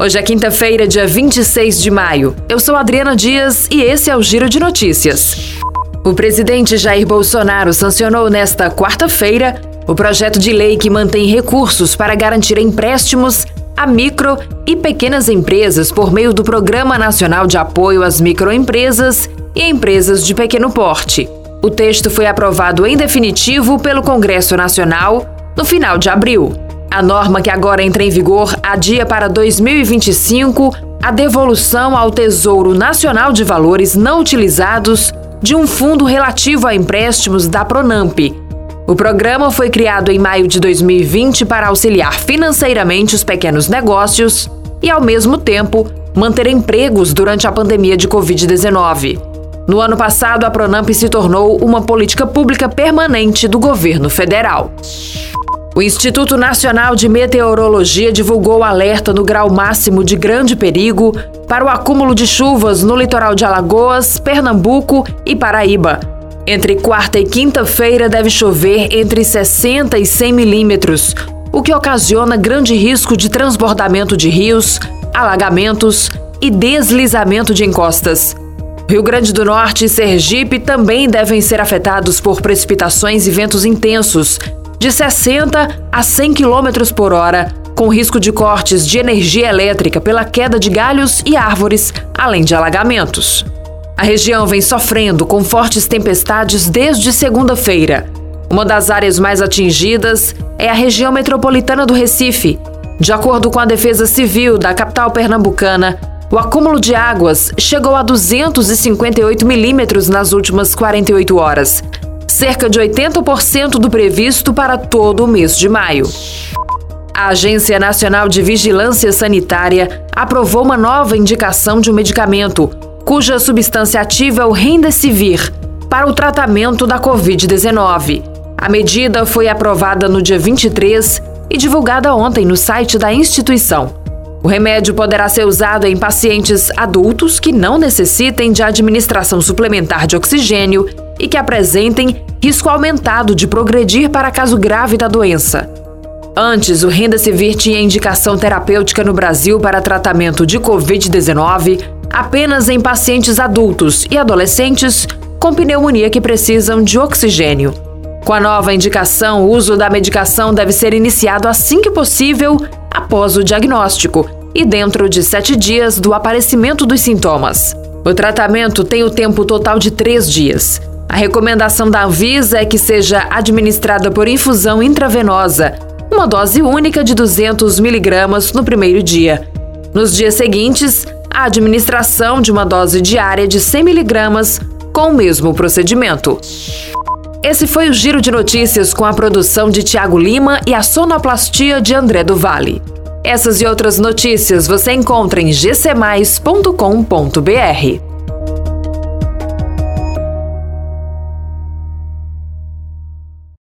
Hoje é quinta-feira, dia 26 de maio. Eu sou Adriana Dias e esse é o Giro de Notícias. O presidente Jair Bolsonaro sancionou nesta quarta-feira o projeto de lei que mantém recursos para garantir empréstimos a micro e pequenas empresas por meio do Programa Nacional de Apoio às Microempresas e Empresas de Pequeno Porte. O texto foi aprovado em definitivo pelo Congresso Nacional no final de abril. A norma que agora entra em vigor adia para 2025 a devolução ao Tesouro Nacional de Valores não utilizados de um fundo relativo a empréstimos da Pronamp. O programa foi criado em maio de 2020 para auxiliar financeiramente os pequenos negócios e, ao mesmo tempo, manter empregos durante a pandemia de Covid-19. No ano passado, a Pronamp se tornou uma política pública permanente do governo federal. O Instituto Nacional de Meteorologia divulgou alerta no grau máximo de grande perigo para o acúmulo de chuvas no litoral de Alagoas, Pernambuco e Paraíba. Entre quarta e quinta-feira deve chover entre 60 e 100 milímetros, o que ocasiona grande risco de transbordamento de rios, alagamentos e deslizamento de encostas. Rio Grande do Norte e Sergipe também devem ser afetados por precipitações e ventos intensos, de 60 a 100 km por hora, com risco de cortes de energia elétrica pela queda de galhos e árvores, além de alagamentos. A região vem sofrendo com fortes tempestades desde segunda-feira. Uma das áreas mais atingidas é a região metropolitana do Recife. De acordo com a Defesa Civil da capital pernambucana, o acúmulo de águas chegou a 258 milímetros nas últimas 48 horas, cerca de 80% do previsto para todo o mês de maio. A Agência Nacional de Vigilância Sanitária aprovou uma nova indicação de um medicamento, cuja substância ativa é o Remdesivir, para o tratamento da Covid-19. A medida foi aprovada no dia 23 e divulgada ontem no site da instituição. O remédio poderá ser usado em pacientes adultos que não necessitem de administração suplementar de oxigênio e que apresentem risco aumentado de progredir para caso grave da doença. Antes, o Remdesivir tinha indicação terapêutica no Brasil para tratamento de Covid-19 apenas em pacientes adultos e adolescentes com pneumonia que precisam de oxigênio. Com a nova indicação, o uso da medicação deve ser iniciado assim que possível após o diagnóstico e dentro de sete dias do aparecimento dos sintomas. O tratamento tem o tempo total de três dias. A recomendação da Anvisa é que seja administrada por infusão intravenosa, uma dose única de 200 miligramas no primeiro dia. Nos dias seguintes, a administração de uma dose diária de 100 miligramas com o mesmo procedimento. Esse foi o Giro de Notícias com a produção de Tiago Lima e a sonoplastia de André do Vale. Essas e outras notícias você encontra em gcmais.com.br.